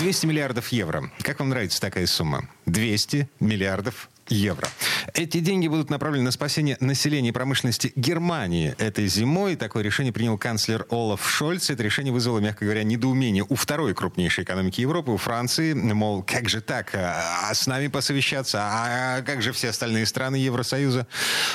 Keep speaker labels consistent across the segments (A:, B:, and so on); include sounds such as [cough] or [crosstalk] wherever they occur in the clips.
A: 200 миллиардов евро. Как вам нравится такая сумма? 200 миллиардов евро. Эти деньги будут направлены на спасение населения и промышленности Германии этой зимой. Такое решение принял канцлер Олаф Шольц. Это решение вызвало, мягко говоря, недоумение у второй крупнейшей экономики Европы, у Франции. Мол, как же так? А с нами посовещаться? А как же все остальные страны Евросоюза?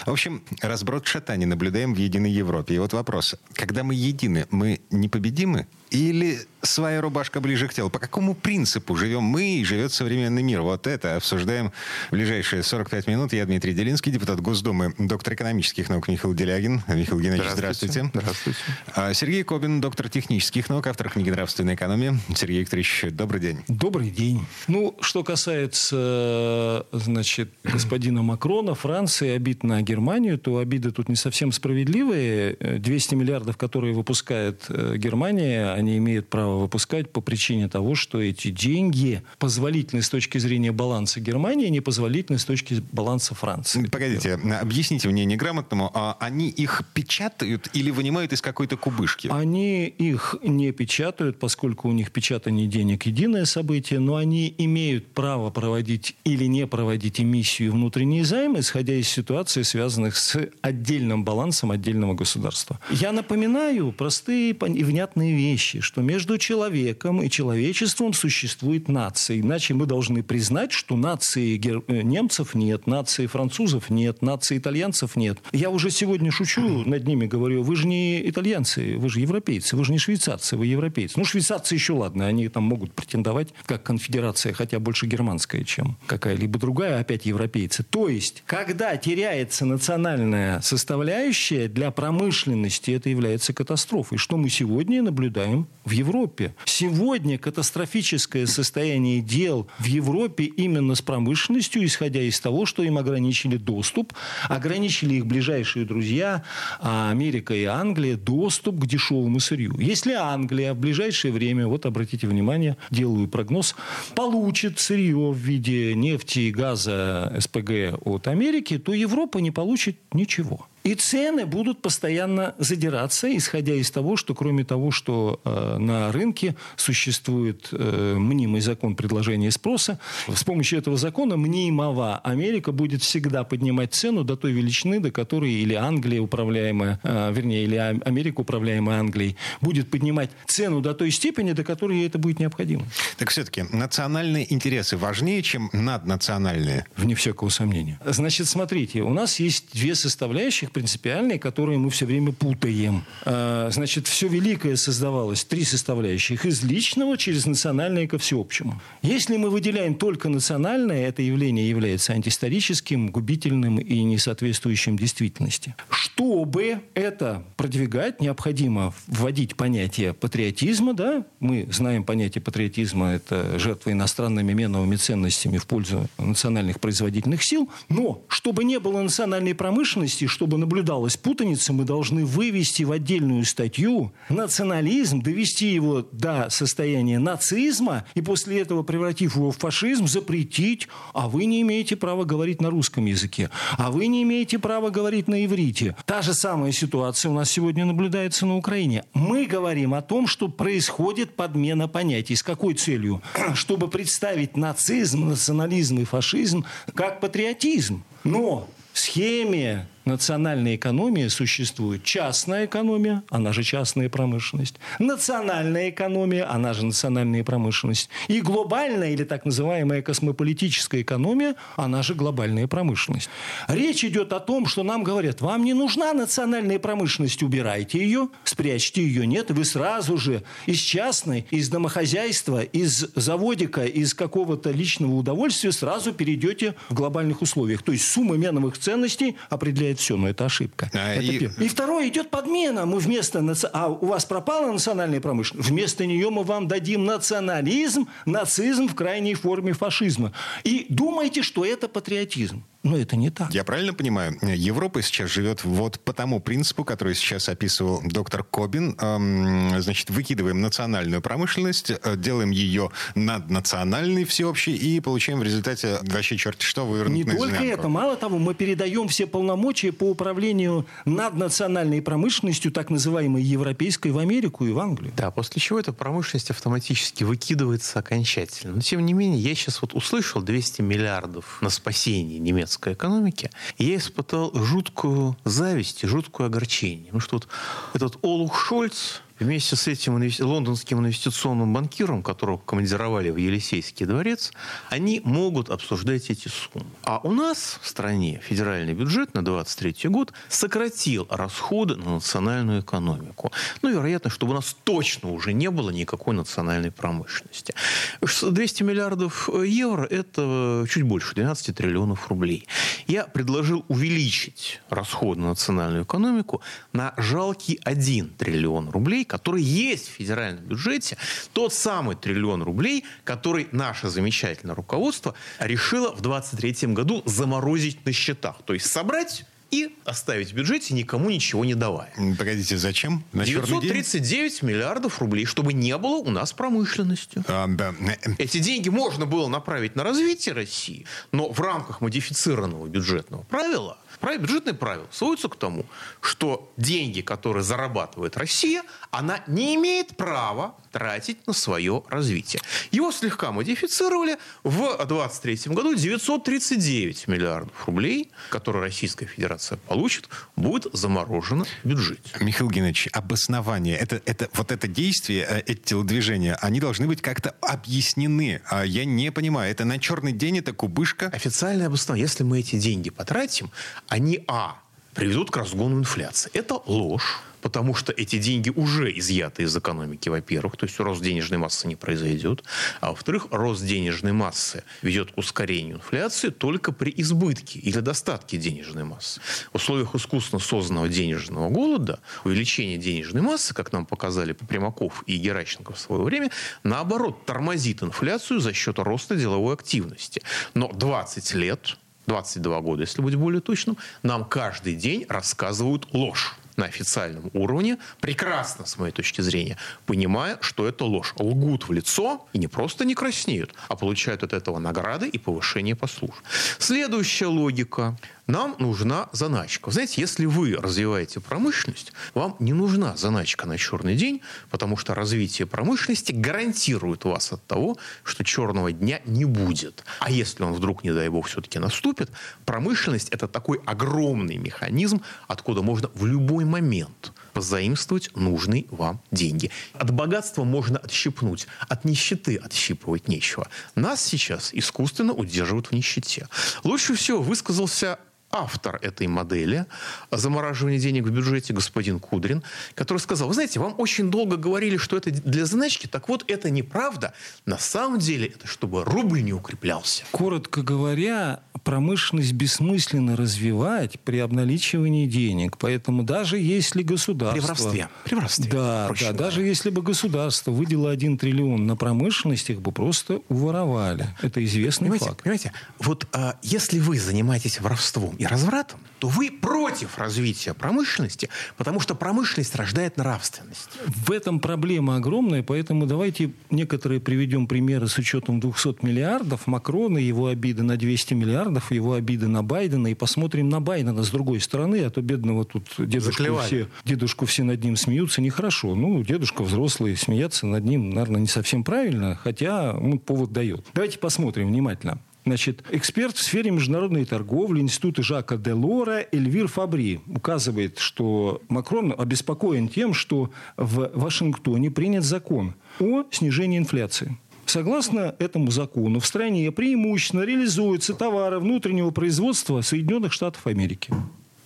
A: В общем, разброд шатаний наблюдаем в единой Европе. И вот вопрос. Когда мы едины, мы непобедимы? Или своя рубашка ближе к телу? По какому принципу живем мы и живет современный мир? Вот это обсуждаем в ближайшие 45 минут. Я Дмитрий Делинский, депутат Госдумы, доктор экономических наук Михаил Делягин. Михаил Геннадьевич, здравствуйте.
B: Здравствуйте.
A: А, Сергей Кобин, доктор технических наук, автор книги «Нравственная экономия». Сергей Викторович, добрый день.
B: Добрый день. Ну, что касается, значит, господина Макрона, Франции, обид на Германию, то обиды тут не совсем справедливые. 200 миллиардов, которые выпускает э, Германия, они имеют право выпускать по причине того, что эти деньги позволительны с точки зрения баланса Германии, непозволительны с точки баланса Франции.
A: Погодите, объясните мне неграмотному, а они их печатают или вынимают из какой-то кубышки?
B: Они их не печатают, поскольку у них печатание денег единое событие, но они имеют право проводить или не проводить эмиссию внутренней займы, исходя из ситуации, связанных с отдельным балансом отдельного государства. Я напоминаю простые и внятные вещи, что между человеком и человечеством существует нация. Иначе мы должны признать, что нации гер... Э, немцев нет, нации французов нет, нации итальянцев нет. Я уже сегодня шучу над ними, говорю, вы же не итальянцы, вы же европейцы, вы же не швейцарцы, вы европейцы. Ну, швейцарцы еще ладно, они там могут претендовать как конфедерация, хотя больше германская, чем какая-либо другая, опять европейцы. То есть, когда теряется национальная составляющая для промышленности, это является катастрофой. Что мы сегодня наблюдаем в Европе. Сегодня катастрофическое состояние дел в Европе именно с промышленностью, исходя из того, что им ограничили доступ, ограничили их ближайшие друзья, а Америка и Англия, доступ к дешевому сырью. Если Англия в ближайшее время, вот обратите внимание, делаю прогноз, получит сырье в виде нефти и газа СПГ от Америки, то Европа не получит ничего. И цены будут постоянно задираться, исходя из того, что кроме того, что э, на рынке существует э, мнимый закон предложения и спроса, с помощью этого закона мнимого Америка будет всегда поднимать цену до той величины, до которой или Англия управляемая, э, вернее, или Америка управляемая Англией, будет поднимать цену до той степени, до которой ей это будет необходимо.
A: Так все-таки национальные интересы важнее, чем наднациональные?
B: Вне всякого сомнения. Значит, смотрите, у нас есть две составляющих принципиальные, которые мы все время путаем. А, значит, все великое создавалось, три составляющих. Из личного через национальное ко всеобщему. Если мы выделяем только национальное, это явление является антиисторическим, губительным и несоответствующим действительности. Чтобы это продвигать, необходимо вводить понятие патриотизма. Да? Мы знаем понятие патриотизма – это жертва иностранными меновыми ценностями в пользу национальных производительных сил. Но чтобы не было национальной промышленности, чтобы наблюдалась путаница, мы должны вывести в отдельную статью национализм, довести его до состояния нацизма и после этого, превратив его в фашизм, запретить, а вы не имеете права говорить на русском языке, а вы не имеете права говорить на иврите. Та же самая ситуация у нас сегодня наблюдается на Украине. Мы говорим о том, что происходит подмена понятий. С какой целью? [clears throat] Чтобы представить нацизм, национализм и фашизм как патриотизм. Но в схеме национальной экономии существует частная экономия, она же частная промышленность, национальная экономия, она же национальная промышленность, и глобальная или так называемая космополитическая экономия, она же глобальная промышленность. Речь идет о том, что нам говорят, вам не нужна национальная промышленность, убирайте ее, спрячьте ее, нет, вы сразу же из частной, из домохозяйства, из заводика, из какого-то личного удовольствия сразу перейдете в глобальных условиях. То есть сумма меновых ценностей определяет решает все, но это ошибка. А это и... и второе, идет подмена. Мы вместо... А у вас пропала национальная промышленность? Вместо нее мы вам дадим национализм, нацизм в крайней форме фашизма. И думайте, что это патриотизм. Но это не так.
A: Я правильно понимаю, Европа сейчас живет вот по тому принципу, который сейчас описывал доктор Кобин. Эм, значит, выкидываем национальную промышленность, э, делаем ее наднациональной, всеобщей, и получаем в результате вообще черт что вывернуть
B: Не только это. Мало того, мы передаем все полномочия по управлению наднациональной промышленностью, так называемой европейской, в Америку и в Англию.
C: Да, после чего эта промышленность автоматически выкидывается окончательно. Но, тем не менее, я сейчас вот услышал 200 миллиардов на спасение немецкого немецкой экономики, я испытал жуткую зависть и жуткое огорчение. Ну что вот этот Олух Шольц, вместе с этим лондонским инвестиционным банкиром, которого командировали в Елисейский дворец, они могут обсуждать эти суммы. А у нас в стране федеральный бюджет на 2023 год сократил расходы на национальную экономику. Ну, вероятно, чтобы у нас точно уже не было никакой национальной промышленности. 200 миллиардов евро – это чуть больше 12 триллионов рублей. Я предложил увеличить расходы на национальную экономику на жалкий 1 триллион рублей, который есть в федеральном бюджете, тот самый триллион рублей, который наше замечательное руководство решило в 2023 году заморозить на счетах. То есть собрать и оставить в бюджете, никому ничего не давая.
A: Погодите, зачем?
C: На 939 миллиардов рублей, чтобы не было у нас промышленности. А, да. Эти деньги можно было направить на развитие России, но в рамках модифицированного бюджетного правила Бюджетное правило сводится к тому, что деньги, которые зарабатывает Россия, она не имеет права тратить на свое развитие. Его слегка модифицировали. В 2023 году 939 миллиардов рублей, которые Российская Федерация получит, будет заморожено в бюджете.
A: Михаил Геннадьевич, обоснование, это, это, вот это действие, э, эти телодвижения, они должны быть как-то объяснены. А я не понимаю, это на черный день, это кубышка?
C: Официальное обоснование. Если мы эти деньги потратим, они, а, приведут к разгону инфляции. Это ложь потому что эти деньги уже изъяты из экономики, во-первых, то есть рост денежной массы не произойдет, а во-вторых, рост денежной массы ведет к ускорению инфляции только при избытке или достатке денежной массы. В условиях искусственно созданного денежного голода увеличение денежной массы, как нам показали Примаков и Геращенко в свое время, наоборот, тормозит инфляцию за счет роста деловой активности. Но 20 лет 22 года, если быть более точным, нам каждый день рассказывают ложь на официальном уровне, прекрасно, с моей точки зрения, понимая, что это ложь. Лгут в лицо и не просто не краснеют, а получают от этого награды и повышение по службе. Следующая логика нам нужна заначка. знаете, если вы развиваете промышленность, вам не нужна заначка на черный день, потому что развитие промышленности гарантирует вас от того, что черного дня не будет. А если он вдруг, не дай бог, все-таки наступит, промышленность – это такой огромный механизм, откуда можно в любой момент позаимствовать нужные вам деньги. От богатства можно отщипнуть, от нищеты отщипывать нечего. Нас сейчас искусственно удерживают в нищете. Лучше всего высказался автор этой модели замораживания денег в бюджете, господин Кудрин, который сказал, вы знаете, вам очень долго говорили, что это для заначки, так вот, это неправда. На самом деле это чтобы рубль не укреплялся.
B: Коротко говоря, промышленность бессмысленно развивать при обналичивании денег. Поэтому даже если государство...
C: При воровстве. При воровстве.
B: Да, да даже если бы государство выделило один триллион на промышленность, их бы просто уворовали. Это известный
C: понимаете,
B: факт.
C: Понимаете, вот а, если вы занимаетесь воровством и развратом, то вы против развития промышленности, потому что промышленность рождает нравственность.
B: В этом проблема огромная, поэтому давайте некоторые приведем примеры с учетом 200 миллиардов. Макрона, его обиды на 200 миллиардов, его обиды на Байдена, и посмотрим на Байдена с другой стороны, а то бедного тут дедушку все, дедушку все над ним смеются, нехорошо. Ну, дедушка взрослый, смеяться над ним, наверное, не совсем правильно, хотя ну, повод дает. Давайте посмотрим внимательно. Значит, эксперт в сфере международной торговли Института Жака Делора Эльвир Фабри указывает, что Макрон обеспокоен тем, что в Вашингтоне принят закон о снижении инфляции. Согласно этому закону, в стране преимущественно реализуются товары внутреннего производства Соединенных Штатов Америки.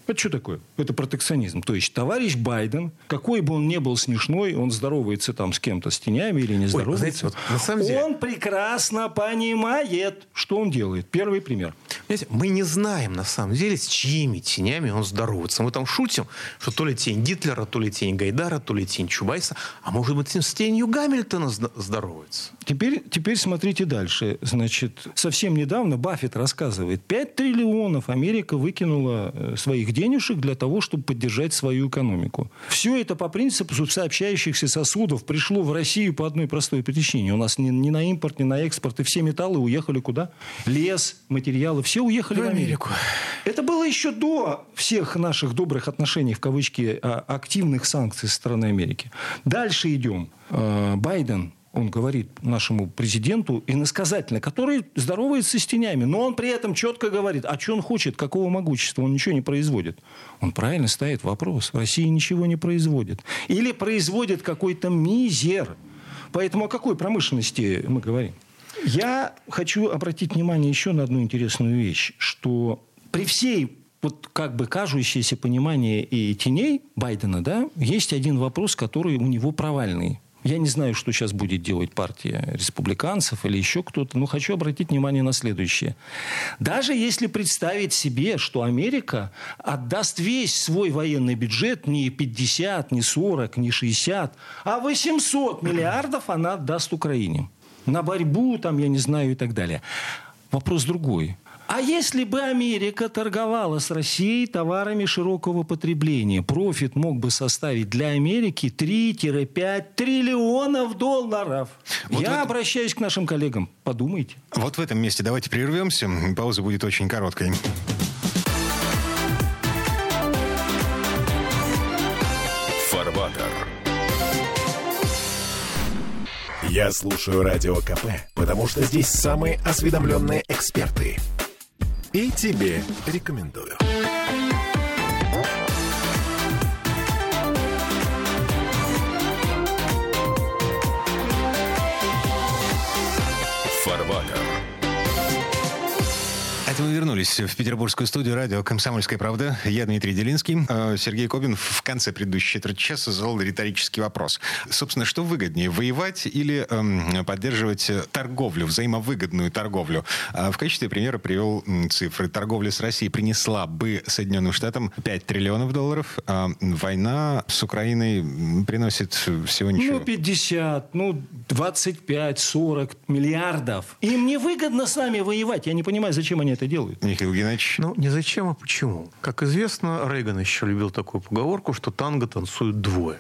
B: Это что такое? Это протекционизм. То есть товарищ Байден, какой бы он ни был смешной, он здоровается там с кем-то, с тенями или не здоровается.
C: знаете, вот на самом деле-
B: Он прекрасно понимает, что он делает. Первый пример.
C: Понимаете, мы не знаем, на самом деле, с чьими тенями он здоровается. Мы там шутим, что то ли тень Гитлера, то ли тень Гайдара, то ли тень Чубайса, а может быть, с тенью Гамильтона здоровается.
B: Теперь, теперь смотрите дальше. Значит, совсем недавно Баффет рассказывает, 5 триллионов Америка выкинула э, своих денежек для того, чтобы поддержать свою экономику. Все это по принципу сообщающихся сосудов пришло в Россию по одной простой причине. У нас ни, ни на импорт, ни на экспорт, и все металлы уехали куда? Лес, материалы, все уехали в,
C: В
B: Америку.
C: Америку.
B: Это было еще до всех наших добрых отношений, в кавычки, а, активных санкций со стороны Америки. Дальше идем. Э, Байден, он говорит нашему президенту иносказательно, который здоровается с тенями, но он при этом четко говорит, а что он хочет, какого могущества, он ничего не производит. Он правильно ставит вопрос. Россия ничего не производит. Или производит какой-то мизер. Поэтому о какой промышленности мы говорим? Я хочу обратить внимание еще на одну интересную вещь, что при всей вот как бы кажущееся понимание и теней Байдена, да, есть один вопрос, который у него провальный. Я не знаю, что сейчас будет делать партия республиканцев или еще кто-то, но хочу обратить внимание на следующее. Даже если представить себе, что Америка отдаст весь свой военный бюджет, не 50, не 40, не 60, а 800 [clears throat] миллиардов она отдаст Украине. На борьбу, там, я не знаю, и так далее. Вопрос другой. А если бы Америка торговала с Россией товарами широкого потребления, профит мог бы составить для Америки 3-5 триллионов долларов.
A: Вот
B: Я
A: этом-
B: обращаюсь к нашим коллегам. Подумайте.
A: Вот в этом месте давайте прервемся. Пауза будет очень короткой.
D: Фарватер. Я слушаю Радио КП, потому что здесь самые осведомленные эксперты. И тебе рекомендую.
A: Это мы вернулись в петербургскую студию радио «Комсомольская правда». Я Дмитрий Делинский. Э, Сергей Кобин в конце предыдущей четверти часа задал риторический вопрос. Собственно, что выгоднее, воевать или эм, поддерживать э, торговлю, взаимовыгодную торговлю? А В качестве примера привел цифры. Торговля с Россией принесла бы Соединенным Штатам 5 триллионов долларов, а война с Украиной приносит всего ничего.
B: Ну, 50, ну, 25, 40 миллиардов. Им невыгодно с нами воевать. Я не понимаю, зачем они это делают.
A: Михаил Геннадьевич,
C: Ну, не зачем, а почему? Как известно, Рейган еще любил такую поговорку, что танго танцуют двое.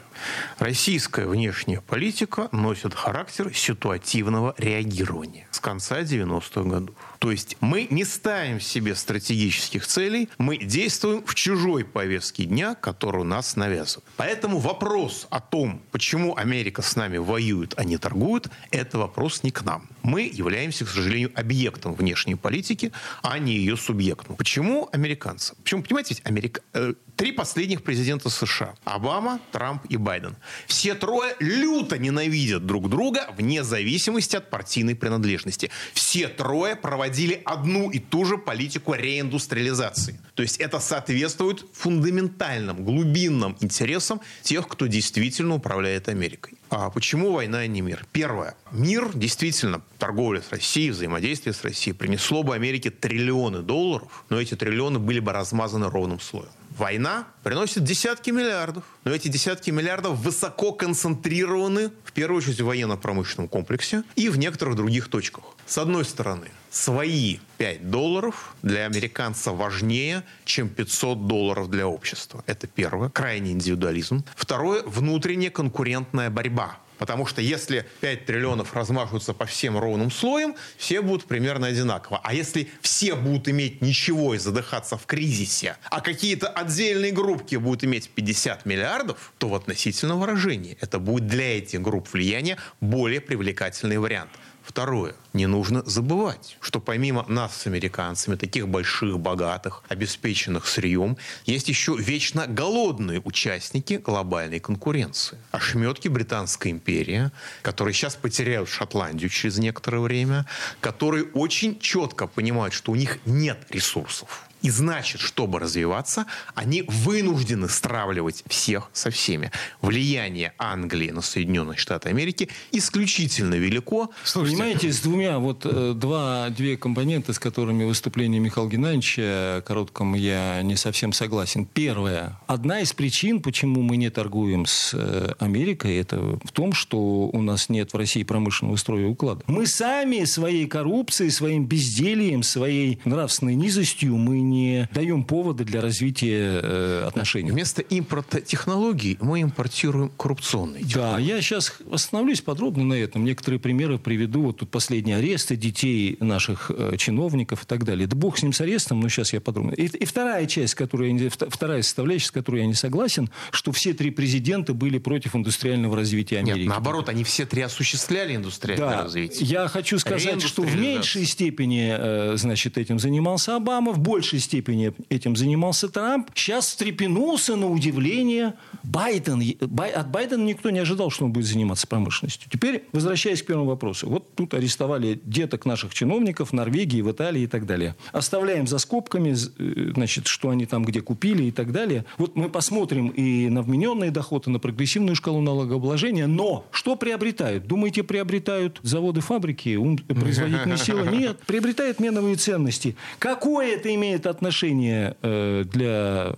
C: Российская внешняя политика носит характер ситуативного реагирования с конца 90-х годов. То есть мы не ставим себе стратегических целей, мы действуем в чужой повестке дня, которую нас навязывают. Поэтому вопрос о том, почему Америка с нами воюет, а не торгует, это вопрос не к нам. Мы являемся, к сожалению, объектом внешней политики, а не ее субъектом. Почему американцы? Почему, понимаете, ведь Америка... э, три последних президента США. Обама, Трамп и Байден. Все трое люто ненавидят друг друга вне зависимости от партийной принадлежности. Все трое проводили одну и ту же политику реиндустриализации. То есть это соответствует фундаментальным, глубинным интересам тех, кто действительно управляет Америкой. А почему война и не мир? Первое. Мир, действительно, торговля с Россией, взаимодействие с Россией принесло бы Америке триллионы долларов, но эти триллионы были бы размазаны ровным слоем. Война приносит десятки миллиардов. Но эти десятки миллиардов высоко концентрированы, в первую очередь, в военно-промышленном комплексе и в некоторых других точках. С одной стороны, свои 5 долларов для американца важнее, чем 500 долларов для общества. Это первое, крайний индивидуализм. Второе, внутренняя конкурентная борьба. Потому что если 5 триллионов размажутся по всем ровным слоям, все будут примерно одинаково. А если все будут иметь ничего и задыхаться в кризисе, а какие-то отдельные группки будут иметь 50 миллиардов, то в относительном выражении это будет для этих групп влияния более привлекательный вариант. Второе. Не нужно забывать, что помимо нас с американцами, таких больших, богатых, обеспеченных сырьем, есть еще вечно голодные участники глобальной конкуренции. Ошметки Британской империи, которые сейчас потеряют Шотландию через некоторое время, которые очень четко понимают, что у них нет ресурсов. И значит, чтобы развиваться, они вынуждены стравливать всех со всеми. Влияние Англии на Соединенные Штаты Америки исключительно велико.
B: Слушайте, Понимаете, с двумя, вот э, два, две компоненты, с которыми выступление Михаила Геннадьевича коротком я не совсем согласен. Первое. Одна из причин, почему мы не торгуем с э, Америкой, это в том, что у нас нет в России промышленного строя уклада. Мы сами своей коррупцией, своим бездельем, своей нравственной низостью мы не даем повода для развития э, отношений.
C: Вместо импорта технологий мы импортируем коррупционные технологии.
B: Да, я сейчас остановлюсь подробно на этом. Некоторые примеры приведу. Вот тут последние аресты детей наших э, чиновников и так далее. Да бог с ним с арестом, но сейчас я подробно. И, и вторая часть, которая, вторая составляющая, с которой я не согласен, что все три президента были против индустриального развития Америки. Нет,
C: наоборот, они все три осуществляли индустриальное да, развитие.
B: Я хочу сказать, что в меньшей степени, э, значит, этим занимался Обама, в большей степени этим занимался Трамп. Сейчас встрепенулся на удивление Байден. Бай, от Байдена никто не ожидал, что он будет заниматься промышленностью. Теперь, возвращаясь к первому вопросу. Вот тут арестовали деток наших чиновников в Норвегии, в Италии и так далее. Оставляем за скобками, э, значит, что они там где купили и так далее. Вот мы посмотрим и на вмененные доходы, на прогрессивную шкалу налогообложения. Но что приобретают? Думаете, приобретают заводы, фабрики, производительные силы? [laughs] Нет. Приобретают меновые ценности. Какое это имеет отношение э, для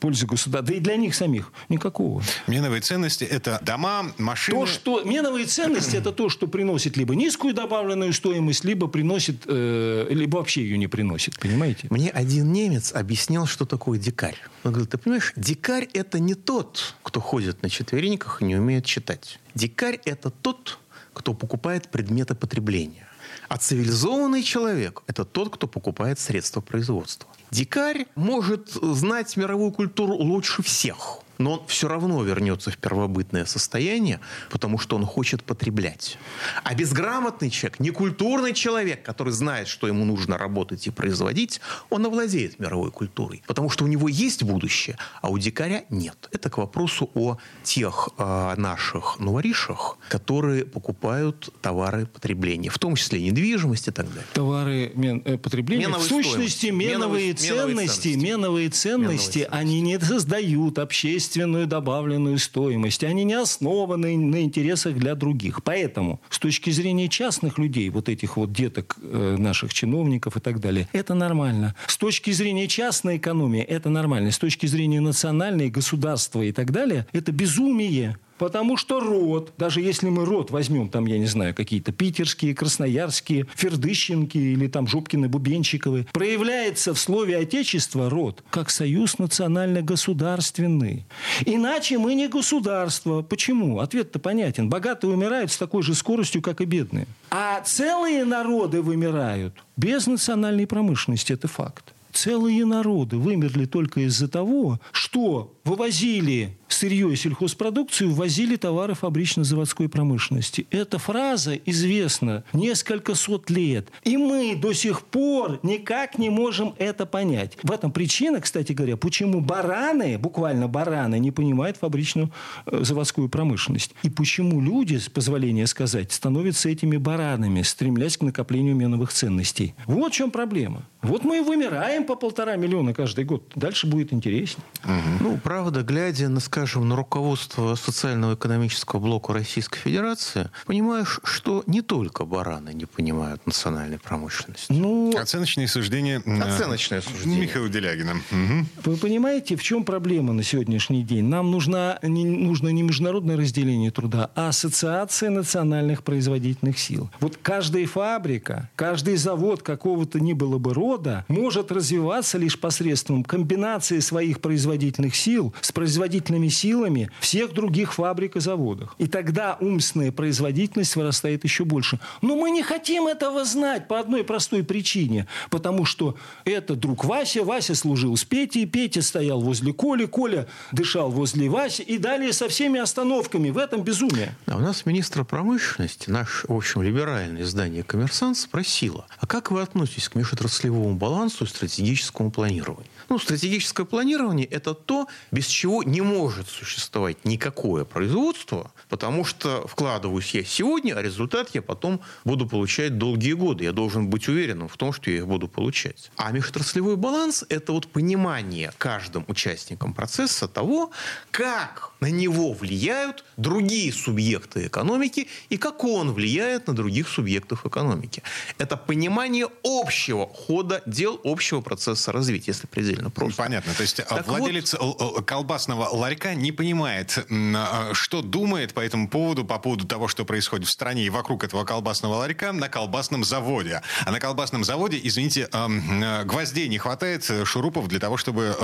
B: пользы государства? Да и для них самих. Никакого.
A: Меновые ценности – это дома, машины.
B: То, что... Меновые ценности – это то, что приносит либо низкую добавленную стоимость, либо приносит, э, либо вообще ее не приносит. Понимаете?
C: Мне один немец объяснял, что такое дикарь. Он говорит, ты понимаешь, дикарь – это не тот, кто ходит на четвереньках и не умеет читать. Дикарь – это тот, кто покупает предметы потребления. А цивилизованный человек – это тот, кто покупает средства производства. Дикарь может знать мировую культуру лучше всех – но он все равно вернется в первобытное состояние, потому что он хочет потреблять. А безграмотный человек, некультурный человек, который знает, что ему нужно работать и производить, он овладеет мировой культурой, потому что у него есть будущее, а у дикаря нет. Это к вопросу о тех э, наших новоришах, которые покупают товары потребления, в том числе недвижимость и так далее.
B: Товары мен, э, потребления, меновой в сущности, меновые, меновые ценности, меновые ценности, меновые ценности, они не создают общественные естественную добавленную стоимость. Они не основаны на интересах для других. Поэтому с точки зрения частных людей, вот этих вот деток э, наших чиновников и так далее, это нормально. С точки зрения частной экономии это нормально. С точки зрения национальной, государства и так далее, это безумие. Потому что род, даже если мы род возьмем, там, я не знаю, какие-то питерские, красноярские, фердыщенки или там Жопкины, Бубенчиковы, проявляется в слове «отечество» род как союз национально-государственный. Иначе мы не государство. Почему? Ответ-то понятен. Богатые умирают с такой же скоростью, как и бедные. А целые народы вымирают без национальной промышленности. Это факт. Целые народы вымерли только из-за того, что вывозили сырье и сельхозпродукцию, ввозили товары фабрично-заводской промышленности. Эта фраза известна несколько сот лет. И мы до сих пор никак не можем это понять. В этом причина, кстати говоря, почему бараны, буквально бараны, не понимают фабричную э, заводскую промышленность. И почему люди, с позволения сказать, становятся этими баранами, стремлясь к накоплению меновых ценностей. Вот в чем проблема. Вот мы и вымираем по полтора миллиона каждый год. Дальше будет интереснее.
C: Угу. Ну, правда, глядя на, скажем, на руководство социально-экономического блока Российской Федерации, понимаешь, что не только бараны не понимают национальной промышленности.
A: Ну, Оценочные суждения.
C: Оценочное суждение.
A: Михаила Делягина. Угу.
B: Вы понимаете, в чем проблема на сегодняшний день? Нам нужна, не, нужно не международное разделение труда, а ассоциация национальных производительных сил. Вот каждая фабрика, каждый завод какого-то ни было бы рода может развиваться лишь посредством комбинации своих производительных сил с производительными силами всех других фабрик и заводов. И тогда умственная производительность вырастает еще больше. Но мы не хотим этого знать по одной простой причине. Потому что это друг Вася, Вася служил с Петей, Петя стоял возле Коли, Коля дышал возле Васи. И далее со всеми остановками. В этом безумие.
C: А у нас министр промышленности, наш, в общем, либеральное издание «Коммерсант» спросила, а как вы относитесь к межотраслевому балансу и стратегическому планированию. Ну, стратегическое планирование – это то, без чего не может существовать никакое производство, потому что вкладываюсь я сегодня, а результат я потом буду получать долгие годы. Я должен быть уверенным в том, что я их буду получать. А межотраслевой баланс – это вот понимание каждым участником процесса того, как на него влияют другие субъекты экономики и как он влияет на других субъектов экономики. Это понимание общего хода дел, общего процесса развития, если предельно просто.
A: Понятно. То есть а,
C: Так
A: владелец л- колбасного ларька не понимает, а, что думает по этому поводу, по поводу того, что происходит в стране и вокруг этого колбасного ларька на колбасном заводе. А на колбасном заводе, извините, э, гвоздей не хватает, э, шурупов для того, чтобы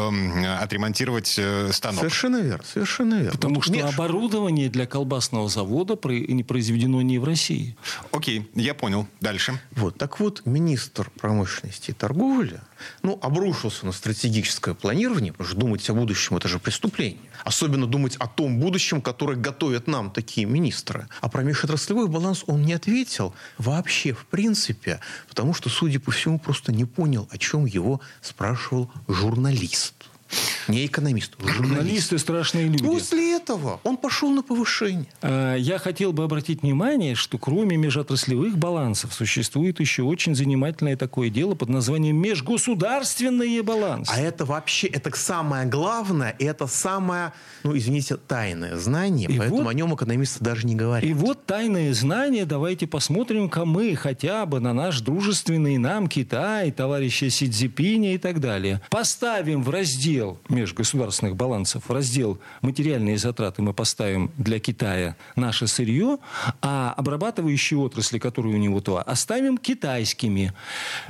A: отремонтировать э, станок.
C: Совершенно верно, совершенно верно.
B: Потому
C: Вот
B: что
C: меж-
B: оборудование для колбасного завода не произведено не в России.
A: Окей, я понял. Дальше.
C: Вот, так вот, министр промышленности и торговли ну, обрушился на стратегическое планирование, потому что думать о будущем – это же преступление. Особенно думать о том будущем, которое готовят нам такие министры. А про межотраслевой баланс он не ответил вообще, в принципе, потому что, судя по всему, просто не понял, о чем его спрашивал журналист. Не экономист, журналист.
B: Журналисты страшные люди.
C: После этого он пошел на повышение.
B: Э, Я хотел бы обратить внимание, что кроме межотраслевых балансов существует еще очень занимательное такое дело под названием межгосударственные балансы.
C: А это вообще, это самое главное, и это самое, ну, извините, тайное знание,
B: И
C: поэтому
B: вот-
C: о нем экономисты даже не говорят.
B: И вот тайное знание, давайте посмотрим-ка мы хотя бы на наш дружественный нам Китай, товарища Си Цзипиня и так далее. Поставим в раздел межгосударственных балансов, раздел материальные затраты мы поставим для Китая наше сырье, а обрабатывающие отрасли, которые у него то, оставим китайскими.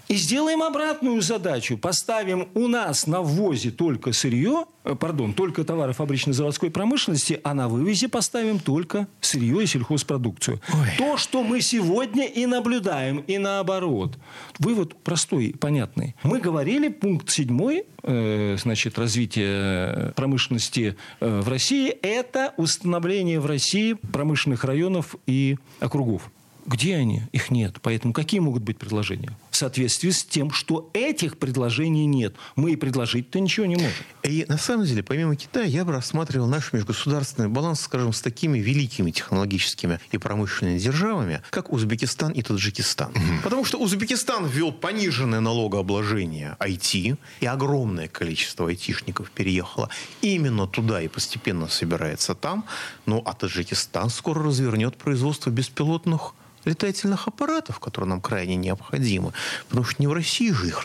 B: И сделаем обратную задачу. Поставим у нас на ввозе только сырье, пардон, только товары фабрично-заводской промышленности, а на вывозе поставим только сырье и сельхозпродукцию. То, что мы сегодня и наблюдаем, и наоборот. Вывод простой, понятный. Мы говорили, пункт седьмой, э, значит, развитие промышленности э, в России, это установление в России промышленных районов и округов. Где они? Их нет. Поэтому какие могут быть предложения? В соответствии с тем, что этих предложений нет. Мы и предложить-то ничего не можем.
C: И на самом деле, помимо Китая, я бы рассматривал наш межгосударственный баланс, скажем, с такими великими технологическими и промышленными державами, как Узбекистан и Таджикистан. Потому что Узбекистан ввел пониженное налогообложение IT, и огромное количество айтишников переехало именно туда и постепенно собирается там. Ну, а Таджикистан скоро развернет производство беспилотных летательных аппаратов, которые нам крайне необходимы. Потому что не в России же их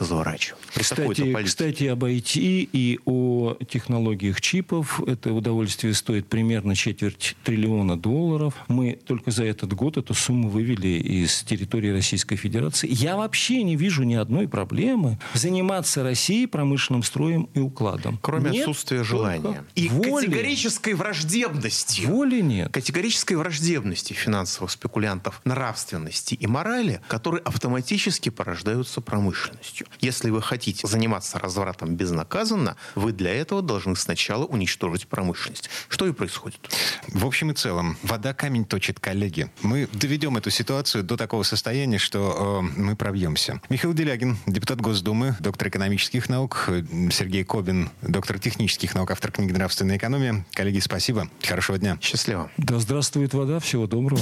C: такой-то
B: Кстати, кстати, об IT и о технологиях чипов. Это удовольствие стоит примерно четверть триллиона долларов. Мы только за этот год эту сумму вывели из территории Российской Федерации. Я вообще не вижу ни одной проблемы заниматься Россией промышленным строем и укладом.
C: Кроме
B: Нет
C: отсутствия желания. И
B: воли.
C: категорической враждебности.
B: Воли нет.
C: Категорической враждебности финансовых спекулянтов, нравственности и морали, которые автоматически порождаются промышленностью. Если вы хотите заниматься развратом безнаказанно, вы для этого должны сначала уничтожить промышленность. Что и происходит.
A: В общем и целом, вода камень точит, коллеги. Мы доведем эту ситуацию до такого состояния, что э, мы пробьемся. Михаил Делягин, депутат Госдумы, доктор экономических наук, э, Сергей Кобин, доктор технических наук, автор книги «Нравственная экономия». Коллеги, спасибо. Хорошего дня.
C: Счастливо.
B: Да здравствует вода. Всего доброго.